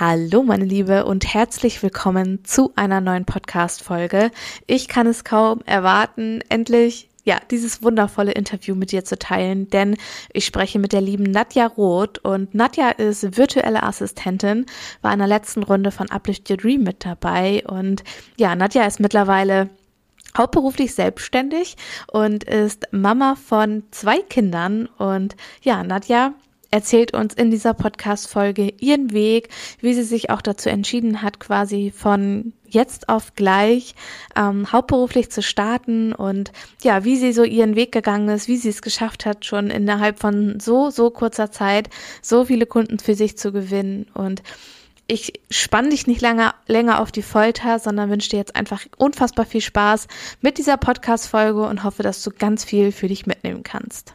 Hallo meine Liebe und herzlich willkommen zu einer neuen Podcast-Folge. Ich kann es kaum erwarten, endlich ja, dieses wundervolle Interview mit dir zu teilen, denn ich spreche mit der lieben Nadja Roth und Nadja ist virtuelle Assistentin, war in der letzten Runde von Uplift Your Dream mit dabei und ja, Nadja ist mittlerweile hauptberuflich selbstständig und ist Mama von zwei Kindern und ja, Nadja erzählt uns in dieser Podcast-Folge ihren Weg, wie sie sich auch dazu entschieden hat, quasi von jetzt auf gleich ähm, hauptberuflich zu starten und ja, wie sie so ihren Weg gegangen ist, wie sie es geschafft hat, schon innerhalb von so, so kurzer Zeit so viele Kunden für sich zu gewinnen und ich spann dich nicht länger, länger auf die Folter, sondern wünsche dir jetzt einfach unfassbar viel Spaß mit dieser Podcast-Folge und hoffe, dass du ganz viel für dich mitnehmen kannst.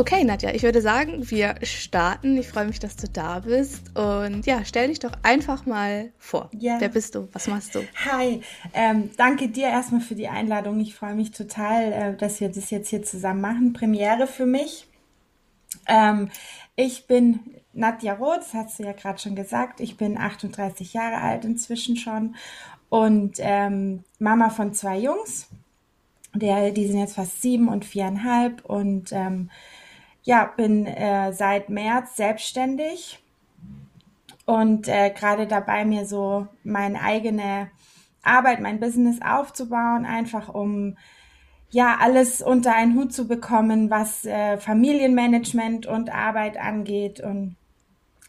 Okay, Nadja, ich würde sagen, wir starten. Ich freue mich, dass du da bist. Und ja, stell dich doch einfach mal vor. Ja. Wer bist du? Was machst du? Hi, ähm, danke dir erstmal für die Einladung. Ich freue mich total, äh, dass wir das jetzt hier zusammen machen. Premiere für mich. Ähm, ich bin Nadja Roth, das hast du ja gerade schon gesagt. Ich bin 38 Jahre alt inzwischen schon und ähm, Mama von zwei Jungs. Der, die sind jetzt fast sieben und viereinhalb und ähm, ja, bin äh, seit März selbstständig und äh, gerade dabei, mir so meine eigene Arbeit, mein Business aufzubauen, einfach um ja alles unter einen Hut zu bekommen, was äh, Familienmanagement und Arbeit angeht und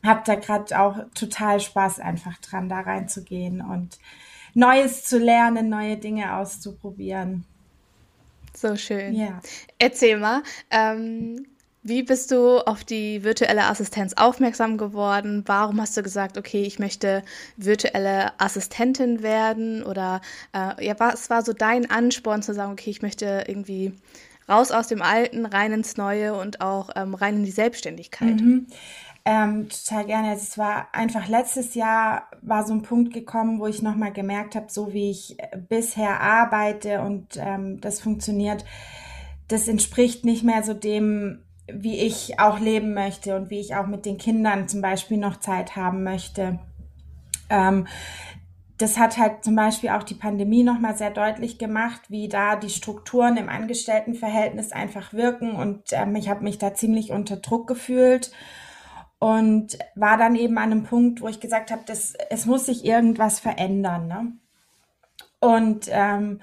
habe da gerade auch total Spaß einfach dran, da reinzugehen und Neues zu lernen, neue Dinge auszuprobieren. So schön. Ja. Erzähl mal, ähm, wie bist du auf die virtuelle Assistenz aufmerksam geworden? Warum hast du gesagt, okay, ich möchte virtuelle Assistentin werden? Oder äh, ja, was war so dein Ansporn zu sagen, okay, ich möchte irgendwie raus aus dem Alten, rein ins Neue und auch ähm, rein in die Selbstständigkeit? Mhm. Ähm, total gerne. Also es war einfach letztes Jahr war so ein Punkt gekommen, wo ich nochmal gemerkt habe, so wie ich bisher arbeite und ähm, das funktioniert, das entspricht nicht mehr so dem, wie ich auch leben möchte und wie ich auch mit den Kindern zum Beispiel noch Zeit haben möchte. Ähm, das hat halt zum Beispiel auch die Pandemie nochmal sehr deutlich gemacht, wie da die Strukturen im Angestelltenverhältnis einfach wirken. Und ähm, ich habe mich da ziemlich unter Druck gefühlt und war dann eben an einem Punkt, wo ich gesagt habe, es muss sich irgendwas verändern. Ne? Und ähm,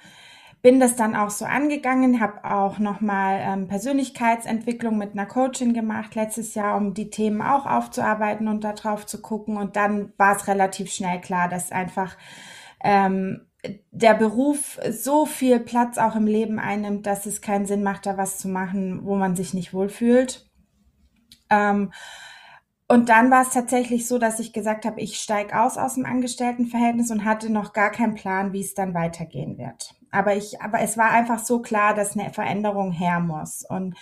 bin das dann auch so angegangen, habe auch nochmal ähm, Persönlichkeitsentwicklung mit einer Coachin gemacht letztes Jahr, um die Themen auch aufzuarbeiten und da drauf zu gucken. Und dann war es relativ schnell klar, dass einfach ähm, der Beruf so viel Platz auch im Leben einnimmt, dass es keinen Sinn macht, da was zu machen, wo man sich nicht wohlfühlt. Ähm, und dann war es tatsächlich so, dass ich gesagt habe, ich steige aus aus dem Angestelltenverhältnis und hatte noch gar keinen Plan, wie es dann weitergehen wird. Aber ich, aber es war einfach so klar, dass eine Veränderung her muss. Und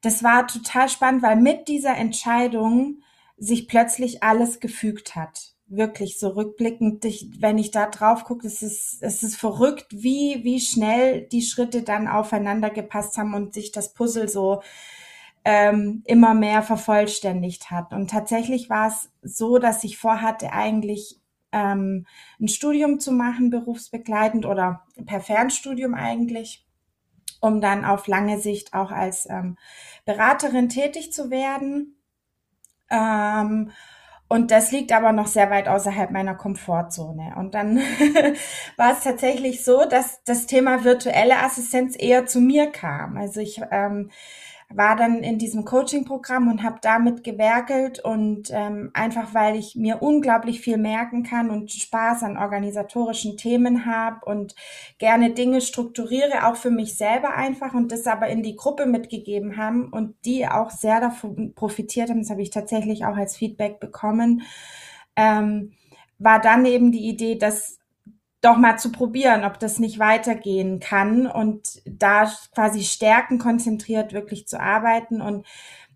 das war total spannend, weil mit dieser Entscheidung sich plötzlich alles gefügt hat. Wirklich so rückblickend, wenn ich da drauf gucke, es ist, es ist verrückt, wie, wie schnell die Schritte dann aufeinander gepasst haben und sich das Puzzle so ähm, immer mehr vervollständigt hat. Und tatsächlich war es so, dass ich vorhatte, eigentlich ähm, ein Studium zu machen, berufsbegleitend oder per Fernstudium eigentlich, um dann auf lange Sicht auch als ähm, Beraterin tätig zu werden. Ähm, und das liegt aber noch sehr weit außerhalb meiner Komfortzone. Und dann war es tatsächlich so, dass das Thema virtuelle Assistenz eher zu mir kam. Also ich ähm, war dann in diesem Coaching-Programm und habe damit gewerkelt und ähm, einfach weil ich mir unglaublich viel merken kann und Spaß an organisatorischen Themen habe und gerne Dinge strukturiere, auch für mich selber einfach und das aber in die Gruppe mitgegeben haben und die auch sehr davon profitiert haben, das habe ich tatsächlich auch als Feedback bekommen, ähm, war dann eben die Idee, dass doch mal zu probieren, ob das nicht weitergehen kann und da quasi Stärken konzentriert wirklich zu arbeiten und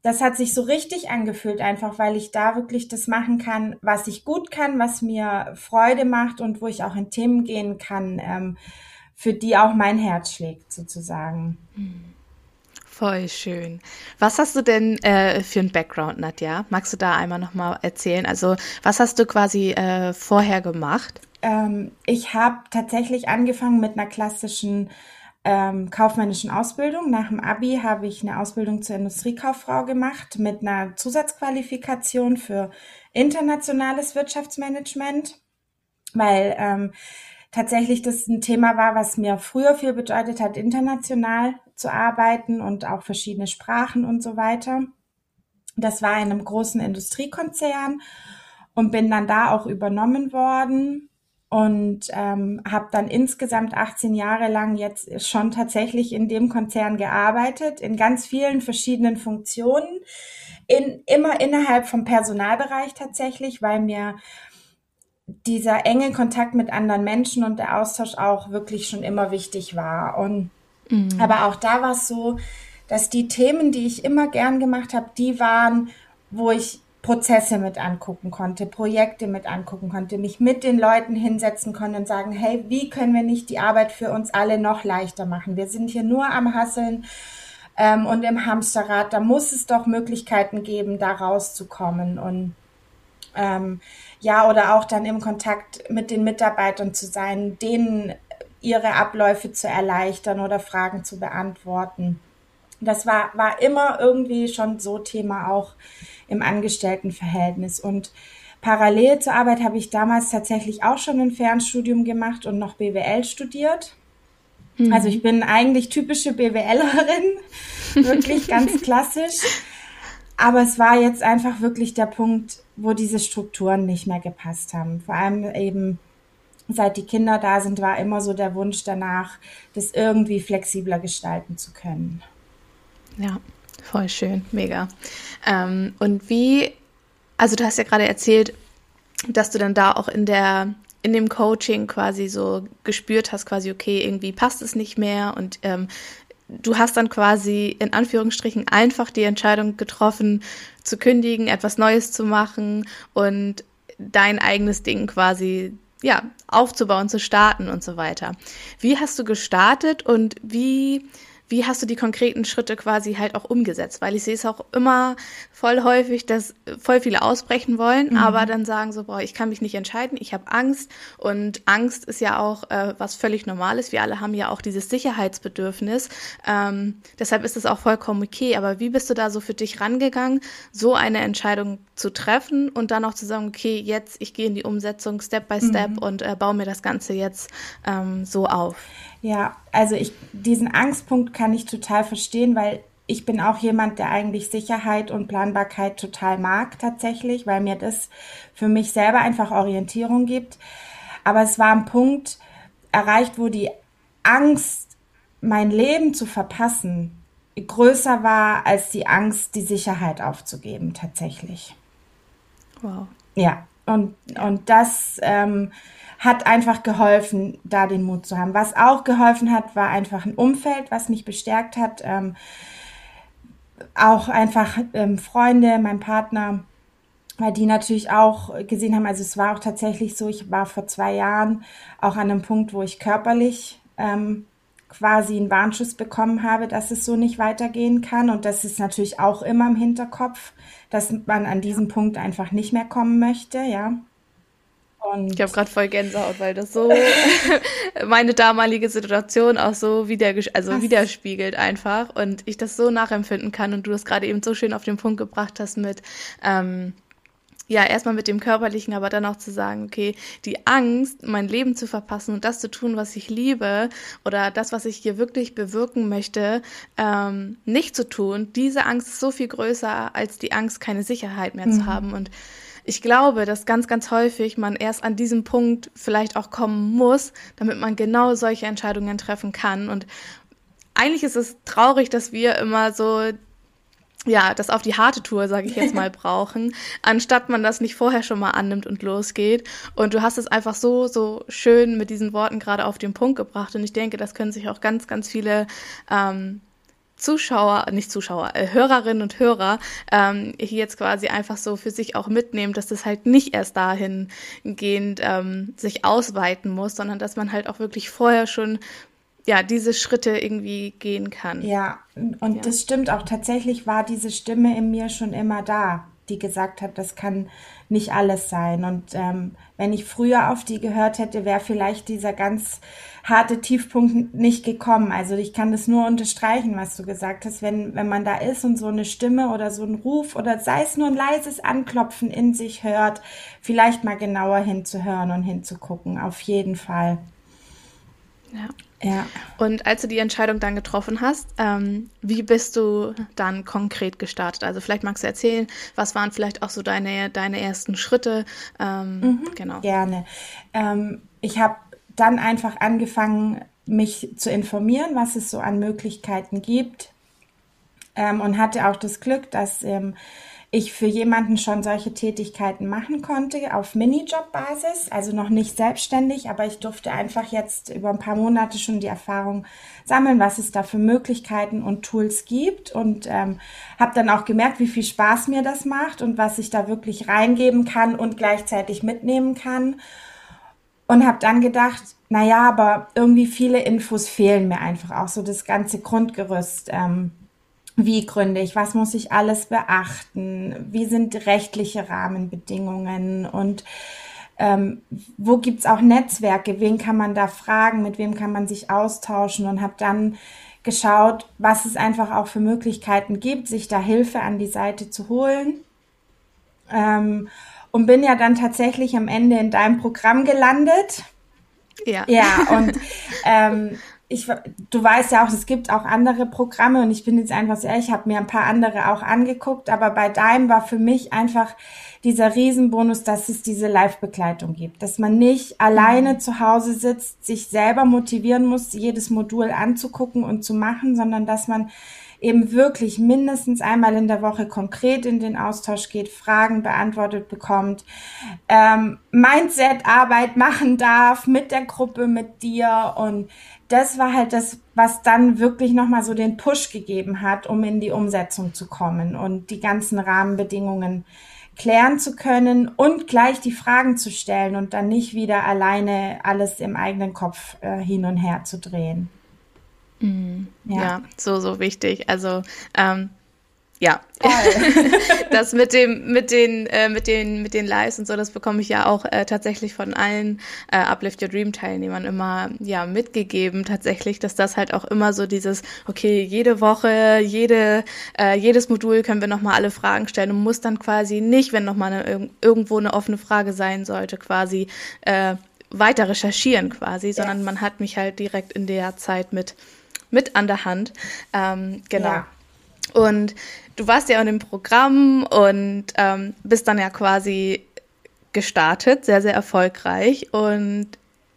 das hat sich so richtig angefühlt, einfach weil ich da wirklich das machen kann, was ich gut kann, was mir Freude macht und wo ich auch in Themen gehen kann, ähm, für die auch mein Herz schlägt, sozusagen. Voll schön. Was hast du denn äh, für einen Background, Nadja? Magst du da einmal nochmal erzählen? Also, was hast du quasi äh, vorher gemacht? Ähm, ich habe tatsächlich angefangen mit einer klassischen ähm, kaufmännischen Ausbildung. Nach dem Abi habe ich eine Ausbildung zur Industriekauffrau gemacht mit einer Zusatzqualifikation für internationales Wirtschaftsmanagement, weil ähm, tatsächlich das ein Thema war, was mir früher viel bedeutet hat, international zu arbeiten und auch verschiedene Sprachen und so weiter. Das war in einem großen Industriekonzern und bin dann da auch übernommen worden und ähm, habe dann insgesamt 18 Jahre lang jetzt schon tatsächlich in dem Konzern gearbeitet, in ganz vielen verschiedenen Funktionen, in, immer innerhalb vom Personalbereich tatsächlich, weil mir dieser enge Kontakt mit anderen Menschen und der Austausch auch wirklich schon immer wichtig war. Und mhm. aber auch da war es so, dass die Themen, die ich immer gern gemacht habe, die waren, wo ich Prozesse mit angucken konnte, Projekte mit angucken konnte, mich mit den Leuten hinsetzen konnte und sagen, hey, wie können wir nicht die Arbeit für uns alle noch leichter machen? Wir sind hier nur am Hasseln ähm, und im Hamsterrad, da muss es doch Möglichkeiten geben, da rauszukommen und ähm, ja, oder auch dann im Kontakt mit den Mitarbeitern zu sein, denen ihre Abläufe zu erleichtern oder Fragen zu beantworten. Das war, war immer irgendwie schon so Thema auch im Angestelltenverhältnis. Und parallel zur Arbeit habe ich damals tatsächlich auch schon ein Fernstudium gemacht und noch BWL studiert. Mhm. Also ich bin eigentlich typische BWLerin, wirklich ganz klassisch. Aber es war jetzt einfach wirklich der Punkt, wo diese Strukturen nicht mehr gepasst haben. Vor allem eben seit die Kinder da sind, war immer so der Wunsch danach, das irgendwie flexibler gestalten zu können. Ja, voll schön, mega. Ähm, und wie, also du hast ja gerade erzählt, dass du dann da auch in der in dem Coaching quasi so gespürt hast, quasi, okay, irgendwie passt es nicht mehr und ähm, du hast dann quasi in Anführungsstrichen einfach die Entscheidung getroffen, zu kündigen, etwas Neues zu machen und dein eigenes Ding quasi ja aufzubauen, zu starten und so weiter. Wie hast du gestartet und wie wie hast du die konkreten Schritte quasi halt auch umgesetzt? Weil ich sehe es auch immer voll häufig, dass voll viele ausbrechen wollen, mhm. aber dann sagen so, boah, ich kann mich nicht entscheiden, ich habe Angst und Angst ist ja auch äh, was völlig Normales. Wir alle haben ja auch dieses Sicherheitsbedürfnis. Ähm, deshalb ist es auch vollkommen okay. Aber wie bist du da so für dich rangegangen, so eine Entscheidung zu treffen und dann auch zu sagen, okay, jetzt ich gehe in die Umsetzung Step by Step mhm. und äh, baue mir das Ganze jetzt ähm, so auf? Ja, also ich, diesen Angstpunkt kann ich total verstehen, weil ich bin auch jemand, der eigentlich Sicherheit und Planbarkeit total mag tatsächlich, weil mir das für mich selber einfach Orientierung gibt. Aber es war ein Punkt erreicht, wo die Angst, mein Leben zu verpassen, größer war als die Angst, die Sicherheit aufzugeben tatsächlich. Wow. Ja, und, und das ähm, hat einfach geholfen, da den Mut zu haben. Was auch geholfen hat, war einfach ein Umfeld, was mich bestärkt hat. Ähm, auch einfach ähm, Freunde, mein Partner, weil die natürlich auch gesehen haben, also es war auch tatsächlich so, ich war vor zwei Jahren auch an einem Punkt, wo ich körperlich ähm, quasi einen Warnschuss bekommen habe, dass es so nicht weitergehen kann. Und das ist natürlich auch immer im Hinterkopf, dass man an diesem Punkt einfach nicht mehr kommen möchte, ja. Und ich habe gerade voll Gänsehaut, weil das so meine damalige Situation auch so wieder, also widerspiegelt einfach und ich das so nachempfinden kann und du das gerade eben so schön auf den Punkt gebracht hast mit, ähm, ja, erstmal mit dem Körperlichen, aber dann auch zu sagen, okay, die Angst, mein Leben zu verpassen und das zu tun, was ich liebe oder das, was ich hier wirklich bewirken möchte, ähm, nicht zu tun, diese Angst ist so viel größer als die Angst, keine Sicherheit mehr mhm. zu haben. Und ich glaube, dass ganz, ganz häufig man erst an diesem Punkt vielleicht auch kommen muss, damit man genau solche Entscheidungen treffen kann. Und eigentlich ist es traurig, dass wir immer so ja, das auf die harte Tour, sage ich jetzt mal, brauchen, anstatt man das nicht vorher schon mal annimmt und losgeht. Und du hast es einfach so, so schön mit diesen Worten gerade auf den Punkt gebracht. Und ich denke, das können sich auch ganz, ganz viele ähm, Zuschauer, nicht Zuschauer, äh, Hörerinnen und Hörer ähm, hier jetzt quasi einfach so für sich auch mitnehmen, dass das halt nicht erst dahingehend ähm, sich ausweiten muss, sondern dass man halt auch wirklich vorher schon ja, diese Schritte irgendwie gehen kann. Ja, und ja. das stimmt auch. Tatsächlich war diese Stimme in mir schon immer da, die gesagt hat, das kann nicht alles sein. Und ähm, wenn ich früher auf die gehört hätte, wäre vielleicht dieser ganz harte Tiefpunkt nicht gekommen. Also ich kann das nur unterstreichen, was du gesagt hast. Wenn, wenn man da ist und so eine Stimme oder so ein Ruf oder sei es nur ein leises Anklopfen in sich hört, vielleicht mal genauer hinzuhören und hinzugucken. Auf jeden Fall. Ja. Ja. Und als du die Entscheidung dann getroffen hast, ähm, wie bist du dann konkret gestartet? Also vielleicht magst du erzählen, was waren vielleicht auch so deine, deine ersten Schritte? Ähm, mhm, genau. Gerne. Ähm, ich habe dann einfach angefangen, mich zu informieren, was es so an Möglichkeiten gibt ähm, und hatte auch das Glück, dass ähm, ich für jemanden schon solche Tätigkeiten machen konnte auf Minijob-Basis, also noch nicht selbstständig, aber ich durfte einfach jetzt über ein paar Monate schon die Erfahrung sammeln, was es da für Möglichkeiten und Tools gibt und ähm, habe dann auch gemerkt, wie viel Spaß mir das macht und was ich da wirklich reingeben kann und gleichzeitig mitnehmen kann und habe dann gedacht, na ja, aber irgendwie viele Infos fehlen mir einfach auch so das ganze Grundgerüst. Ähm, wie gründe ich, was muss ich alles beachten, wie sind rechtliche Rahmenbedingungen und ähm, wo gibt's auch Netzwerke, wen kann man da fragen, mit wem kann man sich austauschen und habe dann geschaut, was es einfach auch für Möglichkeiten gibt, sich da Hilfe an die Seite zu holen. Ähm, und bin ja dann tatsächlich am Ende in deinem Programm gelandet. Ja. Ja, und ähm, ich, du weißt ja auch, es gibt auch andere Programme und ich bin jetzt einfach sehr, ich habe mir ein paar andere auch angeguckt, aber bei deinem war für mich einfach dieser Riesenbonus, dass es diese Live-Begleitung gibt, dass man nicht alleine mhm. zu Hause sitzt, sich selber motivieren muss, jedes Modul anzugucken und zu machen, sondern dass man eben wirklich mindestens einmal in der Woche konkret in den Austausch geht, Fragen beantwortet bekommt, ähm, Mindset-Arbeit machen darf mit der Gruppe, mit dir und das war halt das, was dann wirklich nochmal so den Push gegeben hat, um in die Umsetzung zu kommen und die ganzen Rahmenbedingungen klären zu können und gleich die Fragen zu stellen und dann nicht wieder alleine alles im eigenen Kopf äh, hin und her zu drehen. Mhm. Ja. ja. so, so wichtig. Also ähm, ja, das mit dem, mit den, äh, mit den, mit den Lives und so, das bekomme ich ja auch äh, tatsächlich von allen äh, Uplift Your Dream Teilnehmern immer ja mitgegeben tatsächlich, dass das halt auch immer so dieses, okay, jede Woche, jede, äh, jedes Modul können wir nochmal alle Fragen stellen und muss dann quasi nicht, wenn nochmal eine, irgendwo eine offene Frage sein sollte, quasi äh, weiter recherchieren quasi, sondern ja. man hat mich halt direkt in der Zeit mit mit an der Hand. Ähm, genau. Ja. Und du warst ja in dem Programm und ähm, bist dann ja quasi gestartet, sehr, sehr erfolgreich und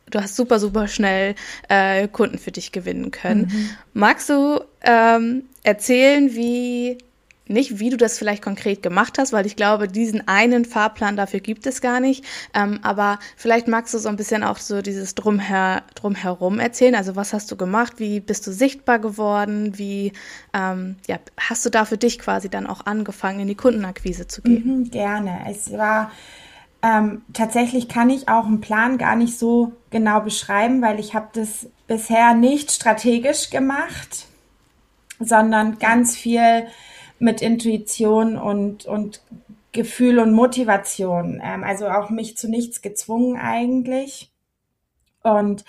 du hast super, super schnell äh, Kunden für dich gewinnen können. Mhm. Magst du ähm, erzählen, wie nicht, wie du das vielleicht konkret gemacht hast, weil ich glaube, diesen einen Fahrplan dafür gibt es gar nicht. Ähm, aber vielleicht magst du so ein bisschen auch so dieses Drumher, Drumherum erzählen. Also was hast du gemacht? Wie bist du sichtbar geworden? Wie ähm, ja, hast du da für dich quasi dann auch angefangen, in die Kundenakquise zu gehen? Mhm, gerne. Es war ähm, tatsächlich kann ich auch einen Plan gar nicht so genau beschreiben, weil ich habe das bisher nicht strategisch gemacht, sondern ganz viel mit Intuition und, und Gefühl und Motivation. Ähm, also auch mich zu nichts gezwungen eigentlich. Und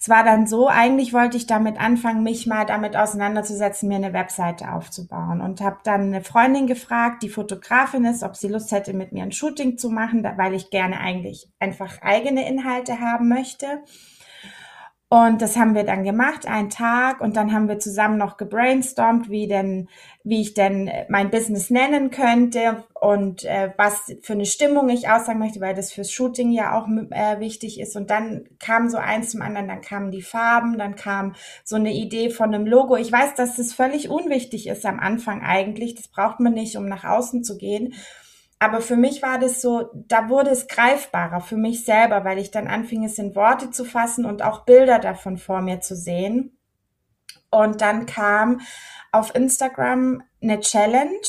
es war dann so, eigentlich wollte ich damit anfangen, mich mal damit auseinanderzusetzen, mir eine Webseite aufzubauen. Und habe dann eine Freundin gefragt, die Fotografin ist, ob sie Lust hätte, mit mir ein Shooting zu machen, weil ich gerne eigentlich einfach eigene Inhalte haben möchte. Und das haben wir dann gemacht, einen Tag, und dann haben wir zusammen noch gebrainstormt, wie denn, wie ich denn mein Business nennen könnte und äh, was für eine Stimmung ich aussagen möchte, weil das fürs Shooting ja auch äh, wichtig ist. Und dann kam so eins zum anderen, dann kamen die Farben, dann kam so eine Idee von einem Logo. Ich weiß, dass das völlig unwichtig ist am Anfang eigentlich. Das braucht man nicht, um nach außen zu gehen. Aber für mich war das so, da wurde es greifbarer für mich selber, weil ich dann anfing, es in Worte zu fassen und auch Bilder davon vor mir zu sehen. Und dann kam auf Instagram eine Challenge,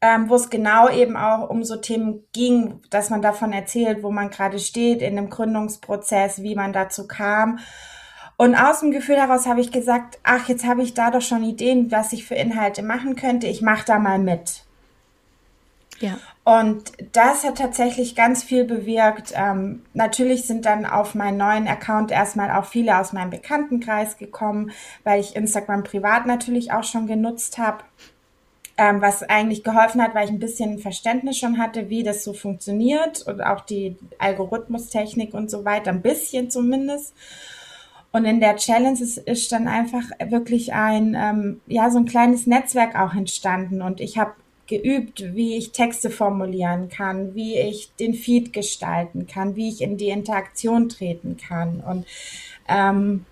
ähm, wo es genau eben auch um so Themen ging, dass man davon erzählt, wo man gerade steht in dem Gründungsprozess, wie man dazu kam. Und aus dem Gefühl heraus habe ich gesagt, ach, jetzt habe ich da doch schon Ideen, was ich für Inhalte machen könnte. Ich mache da mal mit. Ja. Und das hat tatsächlich ganz viel bewirkt. Ähm, natürlich sind dann auf meinen neuen Account erstmal auch viele aus meinem Bekanntenkreis gekommen, weil ich Instagram privat natürlich auch schon genutzt habe. Ähm, was eigentlich geholfen hat, weil ich ein bisschen Verständnis schon hatte, wie das so funktioniert und auch die Algorithmustechnik und so weiter, ein bisschen zumindest. Und in der Challenge ist, ist dann einfach wirklich ein, ähm, ja, so ein kleines Netzwerk auch entstanden. Und ich habe geübt, wie ich Texte formulieren kann, wie ich den Feed gestalten kann, wie ich in die Interaktion treten kann. Und ähm,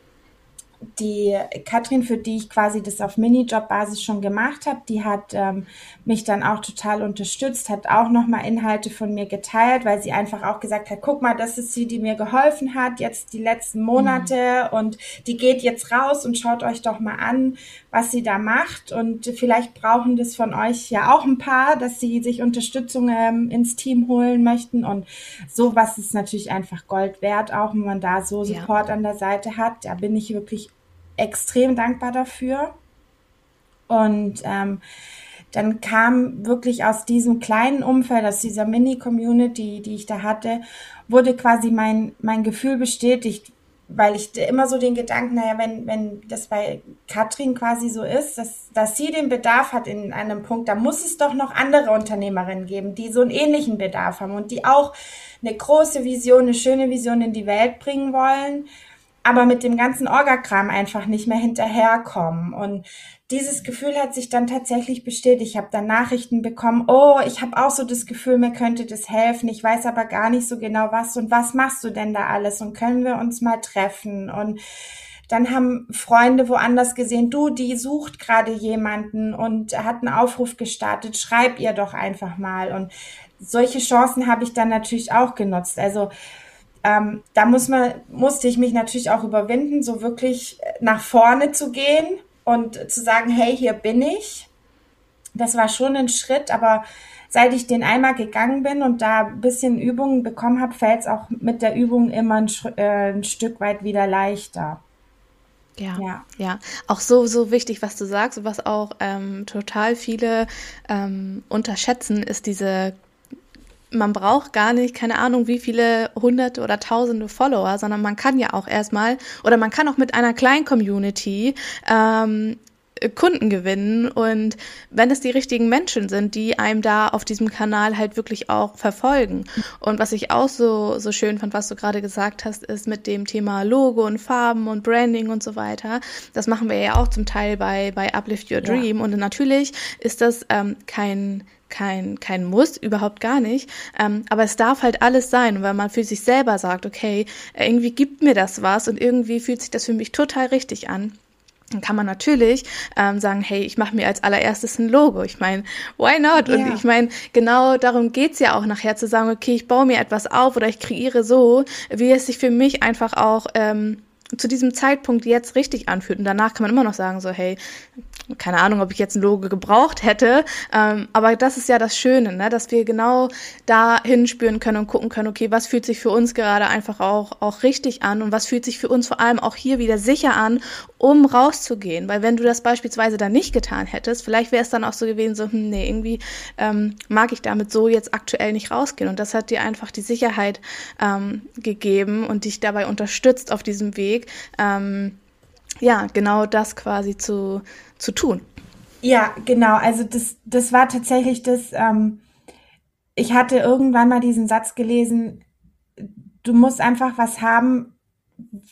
die Katrin, für die ich quasi das auf Minijob-Basis schon gemacht habe, die hat ähm, mich dann auch total unterstützt, hat auch nochmal Inhalte von mir geteilt, weil sie einfach auch gesagt hat, guck mal, das ist sie, die mir geholfen hat, jetzt die letzten Monate mhm. und die geht jetzt raus und schaut euch doch mal an, was sie da macht und vielleicht brauchen das von euch ja auch ein paar, dass sie sich Unterstützung ähm, ins Team holen möchten und sowas ist natürlich einfach Gold wert, auch wenn man da so Support ja. an der Seite hat. Da bin ich wirklich extrem dankbar dafür. Und ähm, dann kam wirklich aus diesem kleinen Umfeld, aus dieser Mini-Community, die ich da hatte, wurde quasi mein, mein Gefühl bestätigt, weil ich immer so den Gedanken, naja, wenn, wenn das bei Katrin quasi so ist, dass, dass sie den Bedarf hat in einem Punkt, da muss es doch noch andere Unternehmerinnen geben, die so einen ähnlichen Bedarf haben und die auch eine große Vision, eine schöne Vision in die Welt bringen wollen aber mit dem ganzen Orgakram einfach nicht mehr hinterherkommen. Und dieses Gefühl hat sich dann tatsächlich bestätigt. Ich habe dann Nachrichten bekommen, oh, ich habe auch so das Gefühl, mir könnte das helfen. Ich weiß aber gar nicht so genau was. Und was machst du denn da alles? Und können wir uns mal treffen? Und dann haben Freunde woanders gesehen, du, die sucht gerade jemanden und hat einen Aufruf gestartet, schreib ihr doch einfach mal. Und solche Chancen habe ich dann natürlich auch genutzt. Also ähm, da muss man, musste ich mich natürlich auch überwinden, so wirklich nach vorne zu gehen und zu sagen, hey, hier bin ich. Das war schon ein Schritt, aber seit ich den einmal gegangen bin und da ein bisschen Übungen bekommen habe, fällt es auch mit der Übung immer ein, äh, ein Stück weit wieder leichter. Ja, ja, ja, auch so, so wichtig, was du sagst, was auch ähm, total viele ähm, unterschätzen, ist diese man braucht gar nicht, keine Ahnung, wie viele hunderte oder tausende Follower, sondern man kann ja auch erstmal oder man kann auch mit einer kleinen Community ähm, Kunden gewinnen und wenn es die richtigen Menschen sind, die einem da auf diesem Kanal halt wirklich auch verfolgen. Und was ich auch so, so schön fand, was du gerade gesagt hast, ist mit dem Thema Logo und Farben und Branding und so weiter. Das machen wir ja auch zum Teil bei, bei Uplift Your Dream. Ja. Und natürlich ist das ähm, kein kein, kein Muss, überhaupt gar nicht. Ähm, aber es darf halt alles sein. Wenn man für sich selber sagt, okay, irgendwie gibt mir das was und irgendwie fühlt sich das für mich total richtig an, dann kann man natürlich ähm, sagen, hey, ich mache mir als allererstes ein Logo. Ich meine, why not? Und ja. ich meine, genau darum geht's ja auch nachher zu sagen, okay, ich baue mir etwas auf oder ich kreiere so, wie es sich für mich einfach auch ähm, zu diesem Zeitpunkt jetzt richtig anfühlt. Und danach kann man immer noch sagen, so, hey, keine Ahnung, ob ich jetzt ein Logo gebraucht hätte. Ähm, aber das ist ja das Schöne, ne? dass wir genau da hinspüren können und gucken können, okay, was fühlt sich für uns gerade einfach auch, auch richtig an und was fühlt sich für uns vor allem auch hier wieder sicher an, um rauszugehen. Weil wenn du das beispielsweise dann nicht getan hättest, vielleicht wäre es dann auch so gewesen, so, hm, nee, irgendwie ähm, mag ich damit so jetzt aktuell nicht rausgehen. Und das hat dir einfach die Sicherheit ähm, gegeben und dich dabei unterstützt auf diesem Weg. Ähm, ja, genau das quasi zu, zu tun. Ja, genau. Also das, das war tatsächlich das, ähm, ich hatte irgendwann mal diesen Satz gelesen, du musst einfach was haben,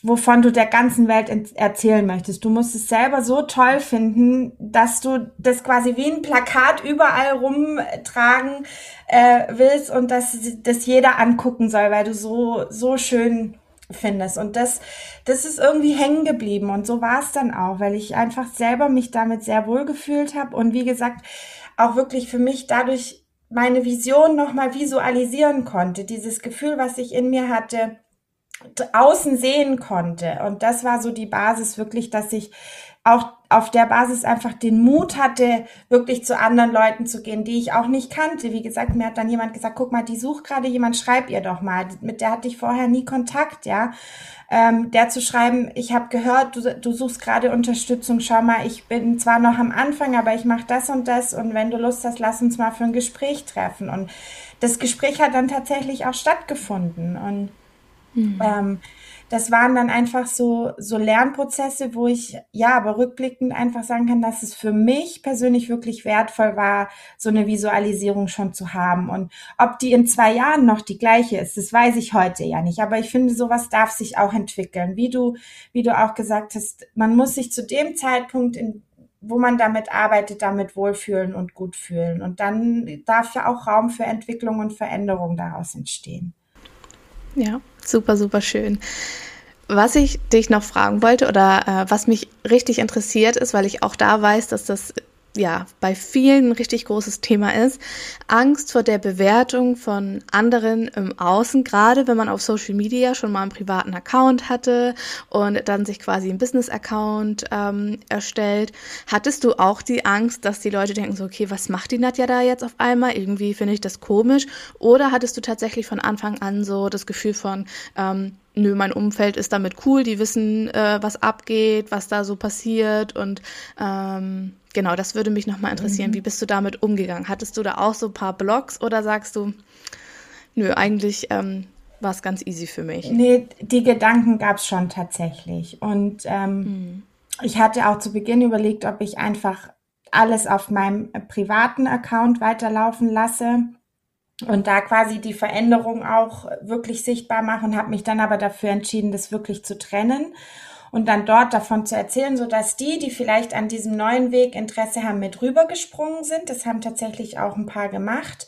wovon du der ganzen Welt erzählen möchtest. Du musst es selber so toll finden, dass du das quasi wie ein Plakat überall rumtragen äh, willst und dass das jeder angucken soll, weil du so so schön findest. Und das, das ist irgendwie hängen geblieben. Und so war es dann auch, weil ich einfach selber mich damit sehr wohl gefühlt habe und wie gesagt, auch wirklich für mich dadurch meine Vision nochmal visualisieren konnte. Dieses Gefühl, was ich in mir hatte, außen sehen konnte. Und das war so die Basis wirklich, dass ich auch auf der Basis einfach den Mut hatte, wirklich zu anderen Leuten zu gehen, die ich auch nicht kannte. Wie gesagt, mir hat dann jemand gesagt, guck mal, die sucht gerade jemand, schreib ihr doch mal. Mit der hatte ich vorher nie Kontakt, ja. Ähm, der zu schreiben, ich habe gehört, du, du suchst gerade Unterstützung, schau mal, ich bin zwar noch am Anfang, aber ich mache das und das und wenn du Lust hast, lass uns mal für ein Gespräch treffen. Und das Gespräch hat dann tatsächlich auch stattgefunden. Und mhm. ähm, das waren dann einfach so, so Lernprozesse, wo ich, ja, aber rückblickend einfach sagen kann, dass es für mich persönlich wirklich wertvoll war, so eine Visualisierung schon zu haben. Und ob die in zwei Jahren noch die gleiche ist, das weiß ich heute ja nicht. Aber ich finde, sowas darf sich auch entwickeln. Wie du, wie du auch gesagt hast, man muss sich zu dem Zeitpunkt in, wo man damit arbeitet, damit wohlfühlen und gut fühlen. Und dann darf ja auch Raum für Entwicklung und Veränderung daraus entstehen. Ja, super, super schön. Was ich dich noch fragen wollte oder äh, was mich richtig interessiert ist, weil ich auch da weiß, dass das ja bei vielen ein richtig großes Thema ist, Angst vor der Bewertung von anderen im Außen, gerade wenn man auf Social Media schon mal einen privaten Account hatte und dann sich quasi einen Business-Account ähm, erstellt. Hattest du auch die Angst, dass die Leute denken so, okay, was macht die Nadja da jetzt auf einmal? Irgendwie finde ich das komisch. Oder hattest du tatsächlich von Anfang an so das Gefühl von, ähm, nö, mein Umfeld ist damit cool, die wissen, äh, was abgeht, was da so passiert und ähm, genau, das würde mich nochmal interessieren. Mhm. Wie bist du damit umgegangen? Hattest du da auch so ein paar Blogs oder sagst du, nö, eigentlich ähm, war es ganz easy für mich? Nee, die Gedanken gab es schon tatsächlich und ähm, mhm. ich hatte auch zu Beginn überlegt, ob ich einfach alles auf meinem privaten Account weiterlaufen lasse und da quasi die Veränderung auch wirklich sichtbar machen, habe mich dann aber dafür entschieden, das wirklich zu trennen und dann dort davon zu erzählen, so dass die, die vielleicht an diesem neuen Weg Interesse haben, mit rübergesprungen sind. Das haben tatsächlich auch ein paar gemacht.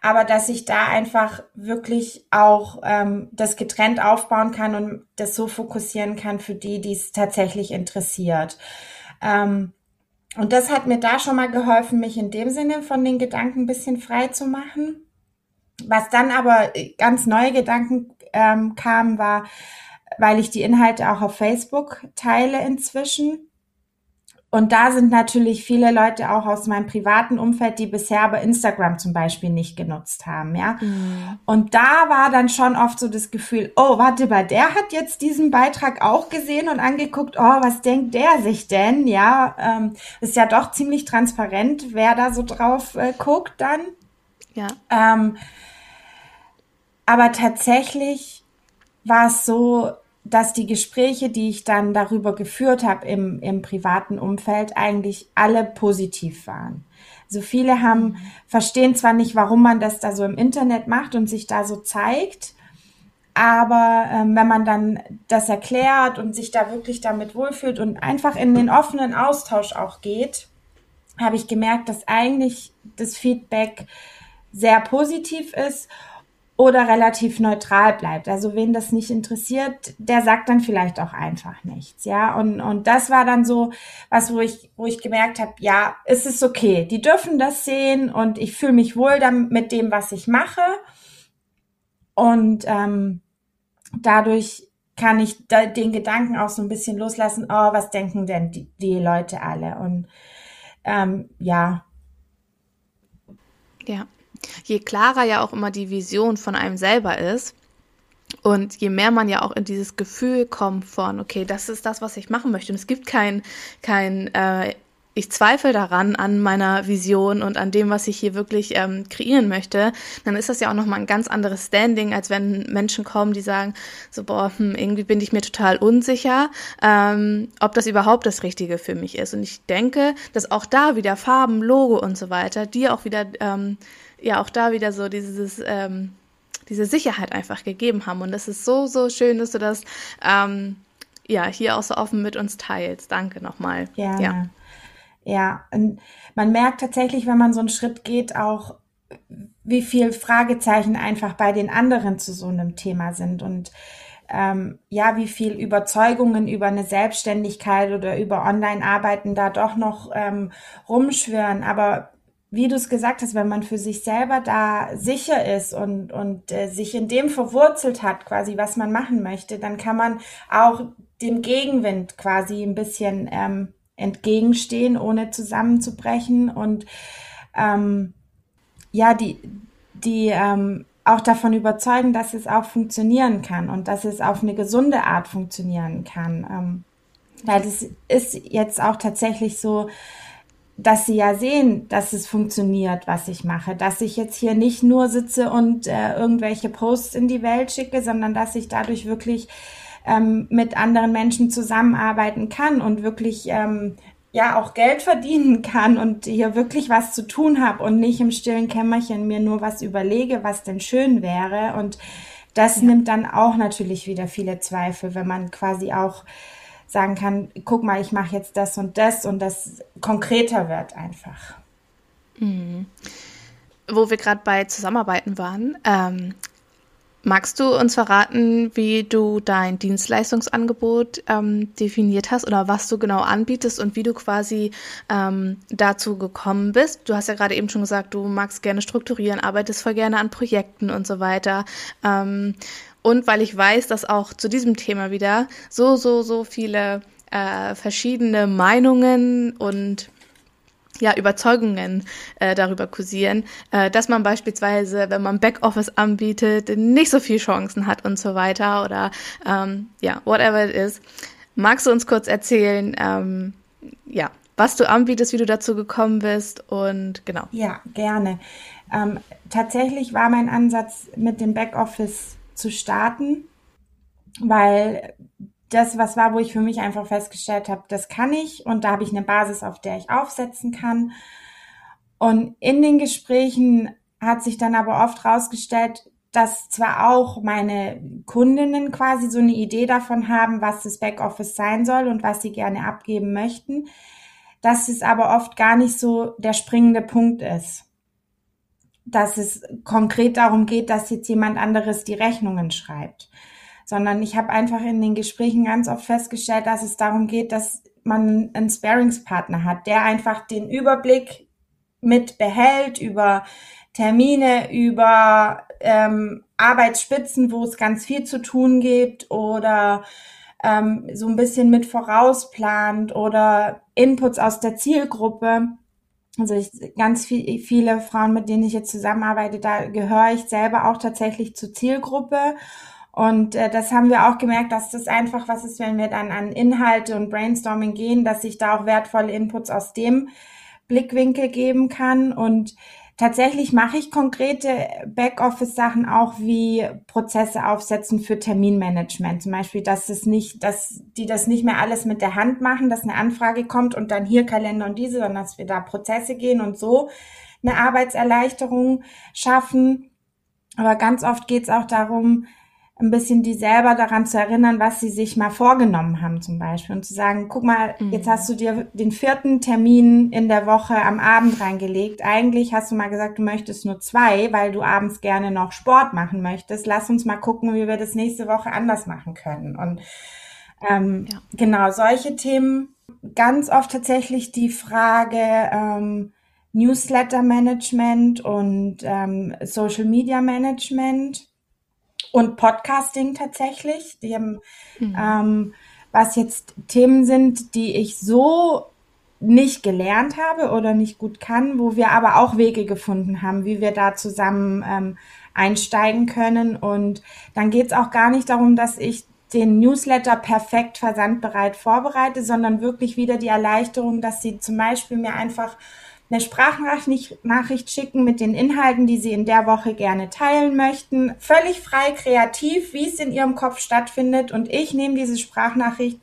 Aber dass ich da einfach wirklich auch ähm, das getrennt aufbauen kann und das so fokussieren kann für die, die es tatsächlich interessiert. Ähm, und das hat mir da schon mal geholfen, mich in dem Sinne von den Gedanken ein bisschen frei zu machen. Was dann aber ganz neue Gedanken ähm, kamen, war, weil ich die Inhalte auch auf Facebook teile inzwischen. Und da sind natürlich viele Leute auch aus meinem privaten Umfeld, die bisher aber Instagram zum Beispiel nicht genutzt haben, ja. Mhm. Und da war dann schon oft so das Gefühl, oh, warte mal, der hat jetzt diesen Beitrag auch gesehen und angeguckt, oh, was denkt der sich denn, ja. Ähm, ist ja doch ziemlich transparent, wer da so drauf äh, guckt dann. Ja. Ähm, aber tatsächlich war es so, dass die Gespräche, die ich dann darüber geführt habe im, im privaten Umfeld, eigentlich alle positiv waren. So viele haben, verstehen zwar nicht, warum man das da so im Internet macht und sich da so zeigt, aber ähm, wenn man dann das erklärt und sich da wirklich damit wohlfühlt und einfach in den offenen Austausch auch geht, habe ich gemerkt, dass eigentlich das Feedback sehr positiv ist oder relativ neutral bleibt. Also wen das nicht interessiert, der sagt dann vielleicht auch einfach nichts, ja. Und und das war dann so was, wo ich wo ich gemerkt habe, ja, es ist okay, die dürfen das sehen und ich fühle mich wohl damit mit dem, was ich mache und ähm, dadurch kann ich da den Gedanken auch so ein bisschen loslassen, oh, was denken denn die, die Leute alle? Und ähm, ja. Ja. Je klarer ja auch immer die Vision von einem selber ist, und je mehr man ja auch in dieses Gefühl kommt von, okay, das ist das, was ich machen möchte. Und es gibt kein, kein äh, ich zweifle daran, an meiner Vision und an dem, was ich hier wirklich ähm, kreieren möchte, dann ist das ja auch nochmal ein ganz anderes Standing, als wenn Menschen kommen, die sagen, so, boah, hm, irgendwie bin ich mir total unsicher, ähm, ob das überhaupt das Richtige für mich ist. Und ich denke, dass auch da wieder Farben, Logo und so weiter, die auch wieder, ähm, ja, auch da wieder so dieses, ähm, diese Sicherheit einfach gegeben haben. Und das ist so, so schön, dass du das, ähm, ja, hier auch so offen mit uns teilst. Danke nochmal. Gerne. Ja. Ja, und man merkt tatsächlich, wenn man so einen Schritt geht, auch, wie viel Fragezeichen einfach bei den anderen zu so einem Thema sind und ähm, ja, wie viel Überzeugungen über eine Selbstständigkeit oder über Online-Arbeiten da doch noch ähm, rumschwören. Aber wie du es gesagt hast, wenn man für sich selber da sicher ist und, und äh, sich in dem verwurzelt hat, quasi, was man machen möchte, dann kann man auch dem Gegenwind quasi ein bisschen ähm, entgegenstehen, ohne zusammenzubrechen und ähm, ja, die, die ähm, auch davon überzeugen, dass es auch funktionieren kann und dass es auf eine gesunde Art funktionieren kann. Ähm, weil das ist jetzt auch tatsächlich so, dass sie ja sehen, dass es funktioniert, was ich mache, dass ich jetzt hier nicht nur sitze und äh, irgendwelche Posts in die Welt schicke, sondern dass ich dadurch wirklich ähm, mit anderen Menschen zusammenarbeiten kann und wirklich ähm, ja auch Geld verdienen kann und hier wirklich was zu tun habe und nicht im stillen Kämmerchen mir nur was überlege, was denn schön wäre. Und das ja. nimmt dann auch natürlich wieder viele Zweifel, wenn man quasi auch sagen kann, guck mal, ich mache jetzt das und das und das konkreter wird einfach. Mhm. Wo wir gerade bei Zusammenarbeiten waren, ähm, Magst du uns verraten, wie du dein Dienstleistungsangebot ähm, definiert hast oder was du genau anbietest und wie du quasi ähm, dazu gekommen bist? Du hast ja gerade eben schon gesagt, du magst gerne strukturieren, arbeitest voll gerne an Projekten und so weiter. Und weil ich weiß, dass auch zu diesem Thema wieder so, so, so viele äh, verschiedene Meinungen und ja, Überzeugungen äh, darüber kursieren, äh, dass man beispielsweise, wenn man Backoffice anbietet, nicht so viel Chancen hat und so weiter oder ähm, ja, whatever it is. Magst du uns kurz erzählen, ähm, ja, was du anbietest, wie du dazu gekommen bist und genau. Ja, gerne. Ähm, tatsächlich war mein Ansatz, mit dem Backoffice zu starten, weil das was war, wo ich für mich einfach festgestellt habe, das kann ich und da habe ich eine Basis, auf der ich aufsetzen kann. Und in den Gesprächen hat sich dann aber oft rausgestellt, dass zwar auch meine Kundinnen quasi so eine Idee davon haben, was das Backoffice sein soll und was sie gerne abgeben möchten, dass es aber oft gar nicht so der springende Punkt ist. Dass es konkret darum geht, dass jetzt jemand anderes die Rechnungen schreibt sondern ich habe einfach in den Gesprächen ganz oft festgestellt, dass es darum geht, dass man einen Sparingspartner hat, der einfach den Überblick mit behält über Termine, über ähm, Arbeitsspitzen, wo es ganz viel zu tun gibt oder ähm, so ein bisschen mit vorausplant oder Inputs aus der Zielgruppe. Also ich, ganz viel, viele Frauen, mit denen ich jetzt zusammenarbeite, da gehöre ich selber auch tatsächlich zur Zielgruppe und äh, das haben wir auch gemerkt, dass das einfach was ist, wenn wir dann an Inhalte und Brainstorming gehen, dass ich da auch wertvolle Inputs aus dem Blickwinkel geben kann. Und tatsächlich mache ich konkrete Backoffice-Sachen auch wie Prozesse aufsetzen für Terminmanagement. Zum Beispiel, dass es nicht, dass die das nicht mehr alles mit der Hand machen, dass eine Anfrage kommt und dann hier Kalender und diese, sondern dass wir da Prozesse gehen und so eine Arbeitserleichterung schaffen. Aber ganz oft geht es auch darum, ein bisschen die selber daran zu erinnern, was sie sich mal vorgenommen haben zum Beispiel und zu sagen, guck mal, mhm. jetzt hast du dir den vierten Termin in der Woche am Abend reingelegt. Eigentlich hast du mal gesagt, du möchtest nur zwei, weil du abends gerne noch Sport machen möchtest. Lass uns mal gucken, wie wir das nächste Woche anders machen können. Und ähm, ja. genau solche Themen. Ganz oft tatsächlich die Frage, ähm, Newsletter Management und ähm, Social Media Management und Podcasting tatsächlich. Die haben, mhm. ähm, was jetzt Themen sind, die ich so nicht gelernt habe oder nicht gut kann, wo wir aber auch Wege gefunden haben, wie wir da zusammen ähm, einsteigen können. Und dann geht es auch gar nicht darum, dass ich den Newsletter perfekt versandbereit vorbereite, sondern wirklich wieder die Erleichterung, dass sie zum Beispiel mir einfach eine Sprachnachricht schicken mit den Inhalten, die Sie in der Woche gerne teilen möchten. Völlig frei, kreativ, wie es in Ihrem Kopf stattfindet. Und ich nehme diese Sprachnachricht,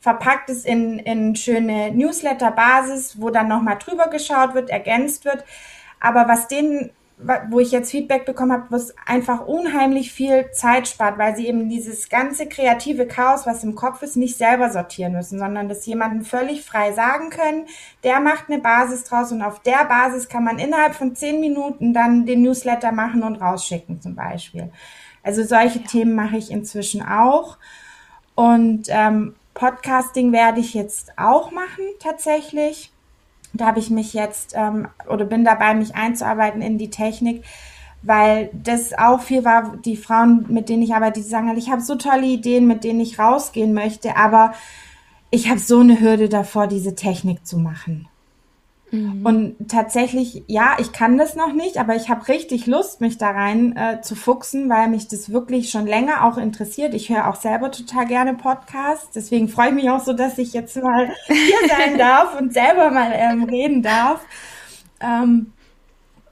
verpackt es in, in schöne Newsletter-Basis, wo dann nochmal drüber geschaut wird, ergänzt wird. Aber was denen wo ich jetzt Feedback bekommen habe, was einfach unheimlich viel Zeit spart, weil sie eben dieses ganze kreative Chaos, was im Kopf ist, nicht selber sortieren müssen, sondern das jemanden völlig frei sagen können. Der macht eine Basis draus und auf der Basis kann man innerhalb von zehn Minuten dann den Newsletter machen und rausschicken zum Beispiel. Also solche. Themen mache ich inzwischen auch. Und ähm, Podcasting werde ich jetzt auch machen tatsächlich da habe ich mich jetzt ähm, oder bin dabei, mich einzuarbeiten in die Technik, weil das auch viel war, die Frauen, mit denen ich arbeite, die sagen, ich habe so tolle Ideen, mit denen ich rausgehen möchte, aber ich habe so eine Hürde davor, diese Technik zu machen. Mhm. Und tatsächlich, ja, ich kann das noch nicht, aber ich habe richtig Lust, mich da rein äh, zu fuchsen, weil mich das wirklich schon länger auch interessiert. Ich höre auch selber total gerne Podcasts. Deswegen freue ich mich auch so, dass ich jetzt mal hier sein darf und selber mal ähm, reden darf. Ähm,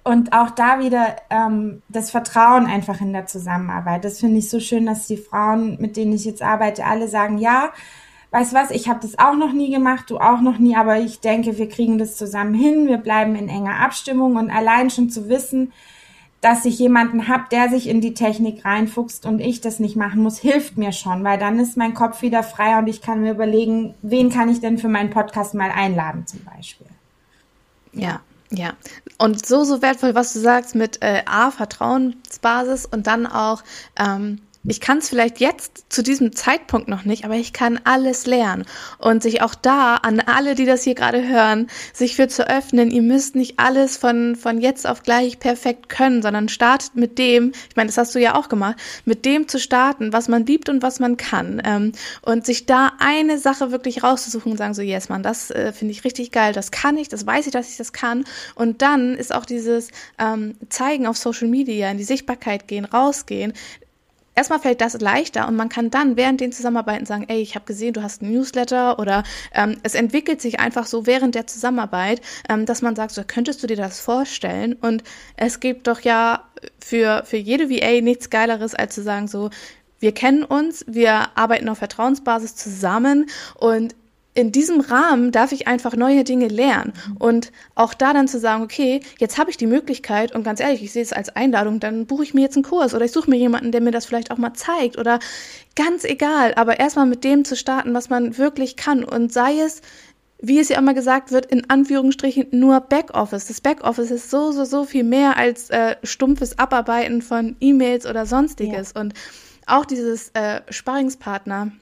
und auch da wieder ähm, das Vertrauen einfach in der Zusammenarbeit. Das finde ich so schön, dass die Frauen, mit denen ich jetzt arbeite, alle sagen, ja, weißt was, ich habe das auch noch nie gemacht, du auch noch nie, aber ich denke, wir kriegen das zusammen hin, wir bleiben in enger Abstimmung und allein schon zu wissen, dass ich jemanden habe, der sich in die Technik reinfuchst und ich das nicht machen muss, hilft mir schon, weil dann ist mein Kopf wieder frei und ich kann mir überlegen, wen kann ich denn für meinen Podcast mal einladen zum Beispiel. Ja, ja. Und so, so wertvoll, was du sagst mit äh, A, Vertrauensbasis und dann auch ähm, ich kann es vielleicht jetzt zu diesem Zeitpunkt noch nicht, aber ich kann alles lernen. Und sich auch da an alle, die das hier gerade hören, sich für zu öffnen, ihr müsst nicht alles von, von jetzt auf gleich perfekt können, sondern startet mit dem, ich meine, das hast du ja auch gemacht, mit dem zu starten, was man liebt und was man kann. Ähm, und sich da eine Sache wirklich rauszusuchen und sagen so, yes, man, das äh, finde ich richtig geil, das kann ich, das weiß ich, dass ich das kann. Und dann ist auch dieses ähm, Zeigen auf Social Media, in die Sichtbarkeit gehen, rausgehen, erstmal fällt das leichter und man kann dann während den Zusammenarbeiten sagen, ey, ich habe gesehen, du hast ein Newsletter oder ähm, es entwickelt sich einfach so während der Zusammenarbeit, ähm, dass man sagt, so könntest du dir das vorstellen? Und es gibt doch ja für, für jede VA nichts Geileres, als zu sagen, so, wir kennen uns, wir arbeiten auf Vertrauensbasis zusammen und in diesem Rahmen darf ich einfach neue Dinge lernen. Und auch da dann zu sagen, okay, jetzt habe ich die Möglichkeit und ganz ehrlich, ich sehe es als Einladung, dann buche ich mir jetzt einen Kurs oder ich suche mir jemanden, der mir das vielleicht auch mal zeigt oder ganz egal, aber erstmal mit dem zu starten, was man wirklich kann und sei es wie es ja immer gesagt wird, in Anführungsstrichen nur Backoffice. Das Backoffice ist so, so, so viel mehr als äh, stumpfes Abarbeiten von E-Mails oder sonstiges. Ja. Und auch dieses äh, Sparringspartner,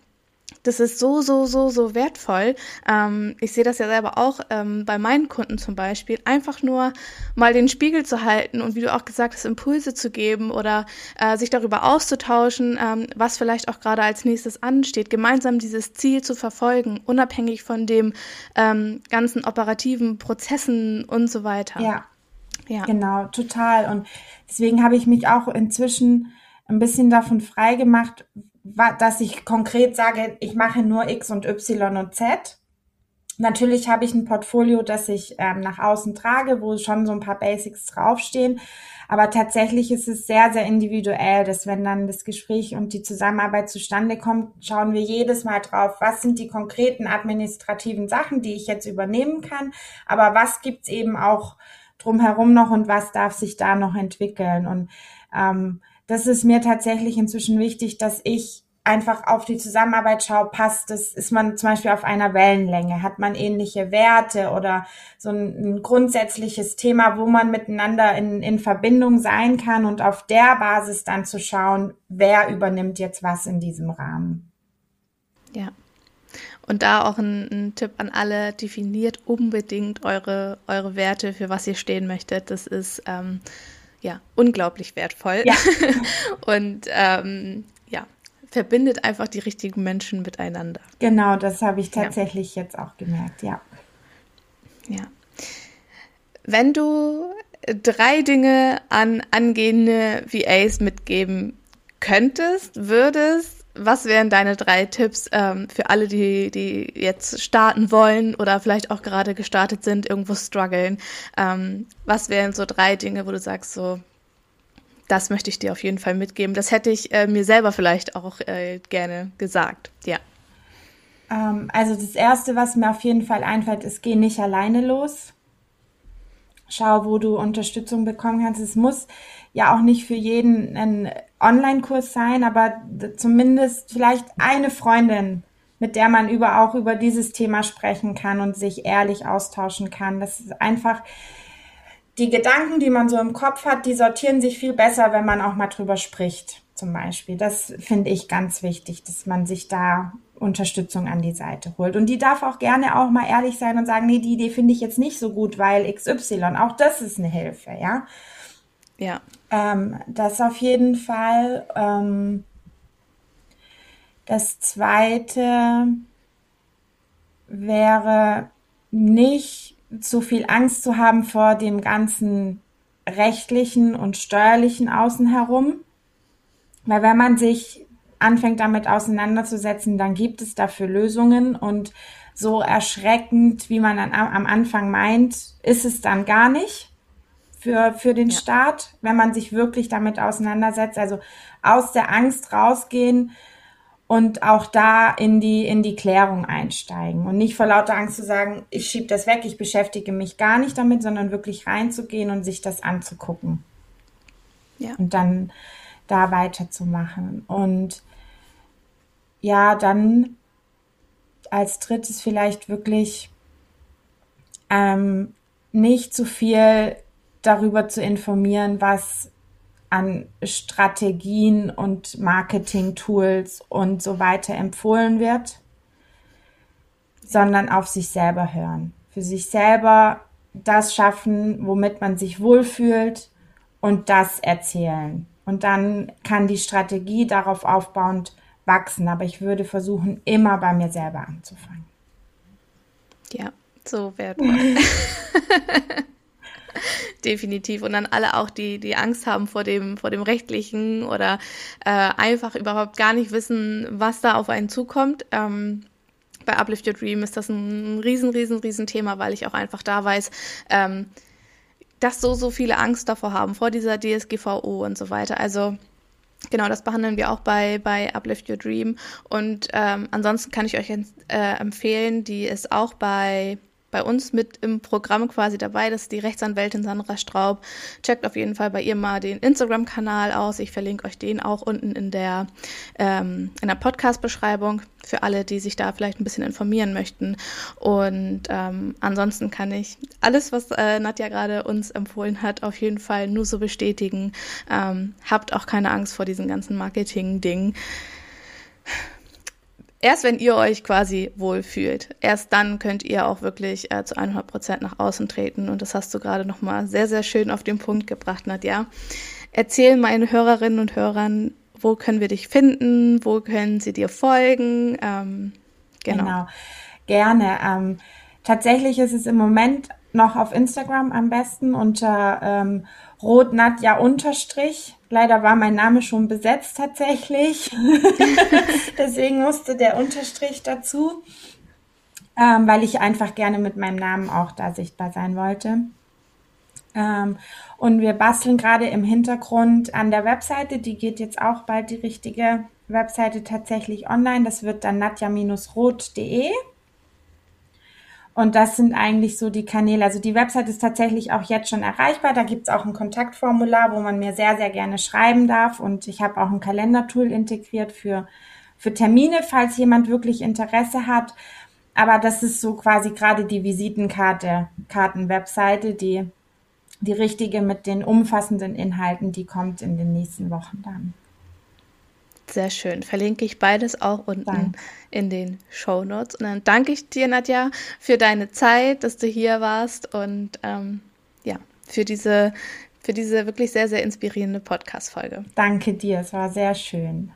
das ist so, so, so, so wertvoll. Ähm, ich sehe das ja selber auch ähm, bei meinen Kunden zum Beispiel. Einfach nur mal den Spiegel zu halten und wie du auch gesagt hast, Impulse zu geben oder äh, sich darüber auszutauschen, ähm, was vielleicht auch gerade als nächstes ansteht. Gemeinsam dieses Ziel zu verfolgen, unabhängig von dem ähm, ganzen operativen Prozessen und so weiter. Ja. Ja. Genau, total. Und deswegen habe ich mich auch inzwischen ein bisschen davon frei gemacht, dass ich konkret sage, ich mache nur X und Y und Z. Natürlich habe ich ein Portfolio, das ich ähm, nach außen trage, wo schon so ein paar Basics draufstehen. Aber tatsächlich ist es sehr, sehr individuell, dass wenn dann das Gespräch und die Zusammenarbeit zustande kommt, schauen wir jedes Mal drauf, was sind die konkreten administrativen Sachen, die ich jetzt übernehmen kann. Aber was gibt's eben auch drumherum noch und was darf sich da noch entwickeln? Und ähm, das ist mir tatsächlich inzwischen wichtig, dass ich einfach auf die Zusammenarbeit schaue, passt das, ist man zum Beispiel auf einer Wellenlänge, hat man ähnliche Werte oder so ein, ein grundsätzliches Thema, wo man miteinander in, in Verbindung sein kann und auf der Basis dann zu schauen, wer übernimmt jetzt was in diesem Rahmen. Ja. Und da auch ein, ein, Tipp an alle, definiert unbedingt eure, eure Werte, für was ihr stehen möchtet. Das ist ähm, ja unglaublich wertvoll. Ja. und ähm, ja, verbindet einfach die richtigen Menschen miteinander. Genau, das habe ich tatsächlich ja. jetzt auch gemerkt, ja. Ja. Wenn du drei Dinge an angehende VAs mitgeben könntest, würdest, was wären deine drei Tipps ähm, für alle, die, die jetzt starten wollen oder vielleicht auch gerade gestartet sind, irgendwo strugglen? Ähm, was wären so drei Dinge, wo du sagst, so, das möchte ich dir auf jeden Fall mitgeben. Das hätte ich äh, mir selber vielleicht auch äh, gerne gesagt. Ja. Ähm, also das Erste, was mir auf jeden Fall einfällt, ist, geh nicht alleine los. Schau, wo du Unterstützung bekommen kannst. Es muss ja auch nicht für jeden ein Online-Kurs sein, aber zumindest vielleicht eine Freundin, mit der man über auch über dieses Thema sprechen kann und sich ehrlich austauschen kann. Das ist einfach die Gedanken, die man so im Kopf hat, die sortieren sich viel besser, wenn man auch mal drüber spricht, zum Beispiel. Das finde ich ganz wichtig, dass man sich da Unterstützung an die Seite holt. Und die darf auch gerne auch mal ehrlich sein und sagen, nee, die Idee finde ich jetzt nicht so gut, weil XY. Auch das ist eine Hilfe, ja. Ja. Ähm, das auf jeden Fall. Ähm, das zweite wäre nicht zu viel Angst zu haben vor dem ganzen rechtlichen und steuerlichen Außen herum. Weil wenn man sich anfängt damit auseinanderzusetzen, dann gibt es dafür Lösungen und so erschreckend, wie man am Anfang meint, ist es dann gar nicht für, für den ja. Staat, wenn man sich wirklich damit auseinandersetzt. Also aus der Angst rausgehen und auch da in die, in die Klärung einsteigen und nicht vor lauter Angst zu sagen, ich schiebe das weg, ich beschäftige mich gar nicht damit, sondern wirklich reinzugehen und sich das anzugucken. Ja. Und dann da weiterzumachen. Und ja, dann als drittes vielleicht wirklich ähm, nicht zu viel darüber zu informieren, was an Strategien und Marketing-Tools und so weiter empfohlen wird, sondern auf sich selber hören. Für sich selber das schaffen, womit man sich wohlfühlt und das erzählen. Und dann kann die Strategie darauf aufbauend wachsen. Aber ich würde versuchen, immer bei mir selber anzufangen. Ja, so wertvoll. Definitiv. Und dann alle auch, die, die Angst haben vor dem, vor dem Rechtlichen oder äh, einfach überhaupt gar nicht wissen, was da auf einen zukommt. Ähm, bei Uplift Your Dream ist das ein riesen, riesen, riesen Thema, weil ich auch einfach da weiß, ähm, dass so, so viele Angst davor haben, vor dieser DSGVO und so weiter. Also Genau, das behandeln wir auch bei, bei Uplift Your Dream. Und ähm, ansonsten kann ich euch äh, empfehlen, die ist auch bei bei uns mit im Programm quasi dabei. Das ist die Rechtsanwältin Sandra Straub. Checkt auf jeden Fall bei ihr mal den Instagram-Kanal aus. Ich verlinke euch den auch unten in der, ähm, in der Podcast-Beschreibung für alle, die sich da vielleicht ein bisschen informieren möchten. Und ähm, ansonsten kann ich alles, was äh, Nadja gerade uns empfohlen hat, auf jeden Fall nur so bestätigen. Ähm, habt auch keine Angst vor diesen ganzen Marketing-Dingen erst wenn ihr euch quasi wohlfühlt, erst dann könnt ihr auch wirklich äh, zu 100 Prozent nach außen treten. Und das hast du gerade nochmal sehr, sehr schön auf den Punkt gebracht, Nadja. Erzähl meinen Hörerinnen und Hörern, wo können wir dich finden? Wo können sie dir folgen? Ähm, genau. genau. Gerne. Ähm, tatsächlich ist es im Moment noch auf Instagram am besten unter ähm, rotnadja unterstrich Leider war mein Name schon besetzt tatsächlich. Deswegen musste der Unterstrich dazu, ähm, weil ich einfach gerne mit meinem Namen auch da sichtbar sein wollte. Ähm, und wir basteln gerade im Hintergrund an der Webseite. Die geht jetzt auch bald die richtige Webseite tatsächlich online. Das wird dann nadja-rot.de. Und das sind eigentlich so die Kanäle. Also die Website ist tatsächlich auch jetzt schon erreichbar. Da gibt's auch ein Kontaktformular, wo man mir sehr, sehr gerne schreiben darf. Und ich habe auch ein Kalendertool integriert für, für Termine, falls jemand wirklich Interesse hat. Aber das ist so quasi gerade die Visitenkarte, Karten-Webseite, die, die richtige mit den umfassenden Inhalten, die kommt in den nächsten Wochen dann. Sehr schön. Verlinke ich beides auch unten Danke. in den Show Notes. Und dann danke ich dir, Nadja, für deine Zeit, dass du hier warst. Und ähm, ja, für diese, für diese wirklich sehr, sehr inspirierende Podcast-Folge. Danke dir, es war sehr schön.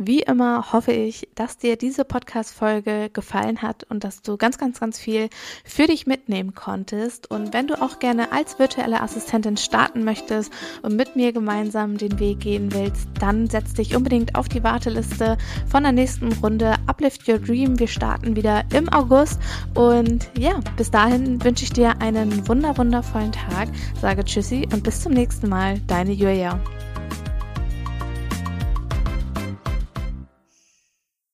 Wie immer hoffe ich, dass dir diese Podcast-Folge gefallen hat und dass du ganz, ganz, ganz viel für dich mitnehmen konntest. Und wenn du auch gerne als virtuelle Assistentin starten möchtest und mit mir gemeinsam den Weg gehen willst, dann setz dich unbedingt auf die Warteliste von der nächsten Runde Uplift Your Dream. Wir starten wieder im August. Und ja, bis dahin wünsche ich dir einen wunder, wundervollen Tag. Sage Tschüssi und bis zum nächsten Mal. Deine Julia.